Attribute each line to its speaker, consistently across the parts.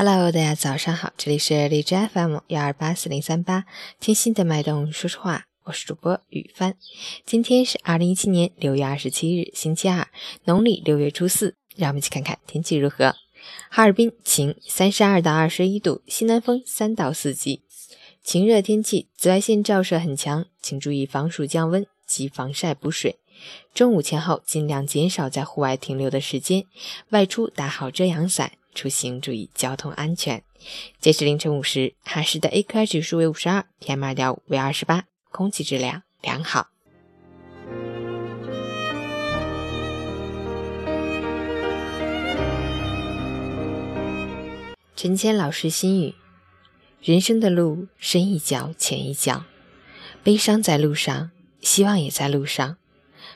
Speaker 1: Hello，大家早上好，这里是荔枝 FM 幺二八四零三八，听心的脉动说说话，我是主播雨帆。今天是二零一七年六月二十七日，星期二，农历六月初四。让我们一起看看天气如何。哈尔滨晴，三十二到二十一度，西南风三到四级，晴热天气，紫外线照射很强，请注意防暑降温及防晒补水。中午前后尽量减少在户外停留的时间，外出打好遮阳伞。出行注意交通安全。截至凌晨五时，哈市的 AQI 指数为五十二，PM 二点五为二十八，空气质量良好。陈谦老师心语：人生的路深一脚浅一脚，悲伤在路上，希望也在路上，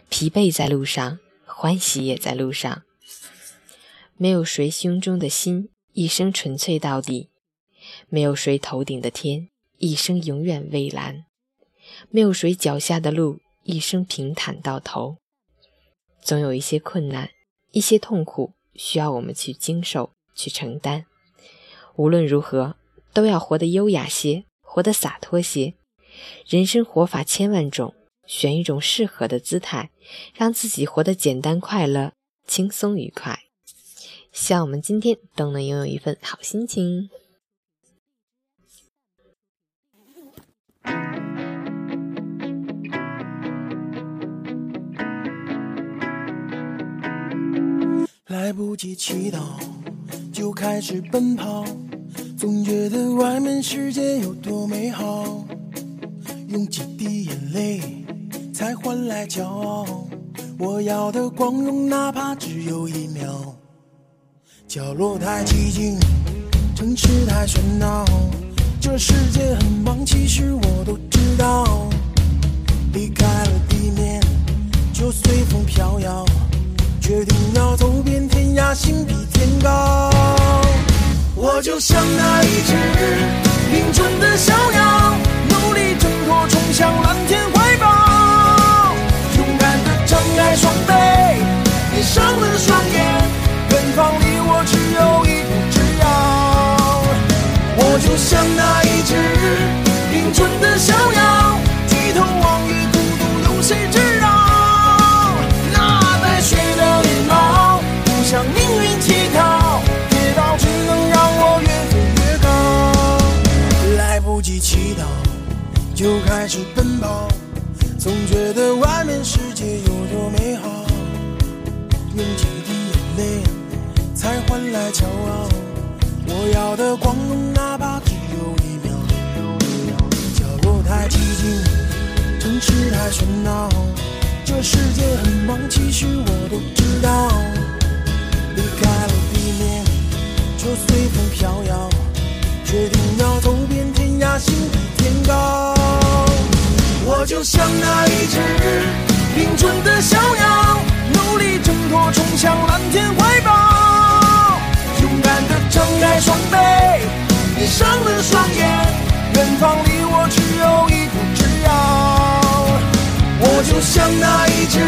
Speaker 1: 疲惫在路上，欢喜也在路上。没有谁胸中的心一生纯粹到底，没有谁头顶的天一生永远蔚蓝，没有谁脚下的路一生平坦到头。总有一些困难，一些痛苦需要我们去经受、去承担。无论如何，都要活得优雅些，活得洒脱些。人生活法千万种，选一种适合的姿态，让自己活得简单、快乐、轻松、愉快。希望我们今天都能拥有一份好心情。
Speaker 2: 来不及祈祷，就开始奔跑，总觉得外面世界有多美好。用几滴眼泪，才换来骄傲。我要的光荣，哪怕只有一秒。角落太寂静，城市太喧闹，这世界很忙，其实我都知道。离开了地面，就随风飘摇，决定要走遍天涯，心比天高。我就像那一只林中的小鸟，努力挣脱，冲向蓝天怀抱，勇敢地张开双臂，闭上了双就开始奔跑，总觉得外面世界有多美好，用几滴眼泪。才换来骄傲，我要的光荣，哪怕只有一秒。角落太寂静，城市太喧闹，这世界很忙，其实我都知道。离开了地面，就随风飘摇，决定要走遍天涯，心比天高。就像那一只林中的小鸟，努力挣脱，冲向蓝天怀抱。勇敢地张开双臂，闭上了双眼，远方离我只有一步之遥。我就像那一只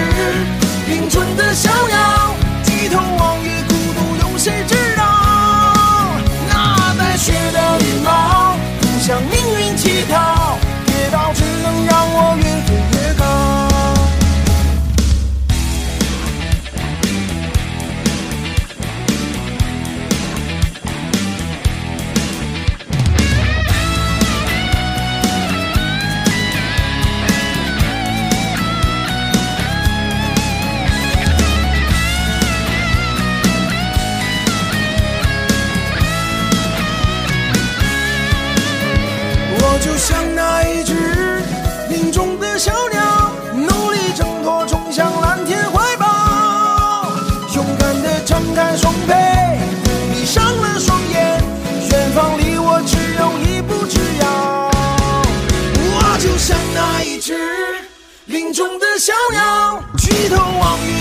Speaker 2: 像那一只林中的小鸟，努力挣脱，冲向蓝天怀抱，勇敢地张开双臂，闭上了双眼，远方离我只有一步之遥。我就像那一只林中的小鸟，举头望月。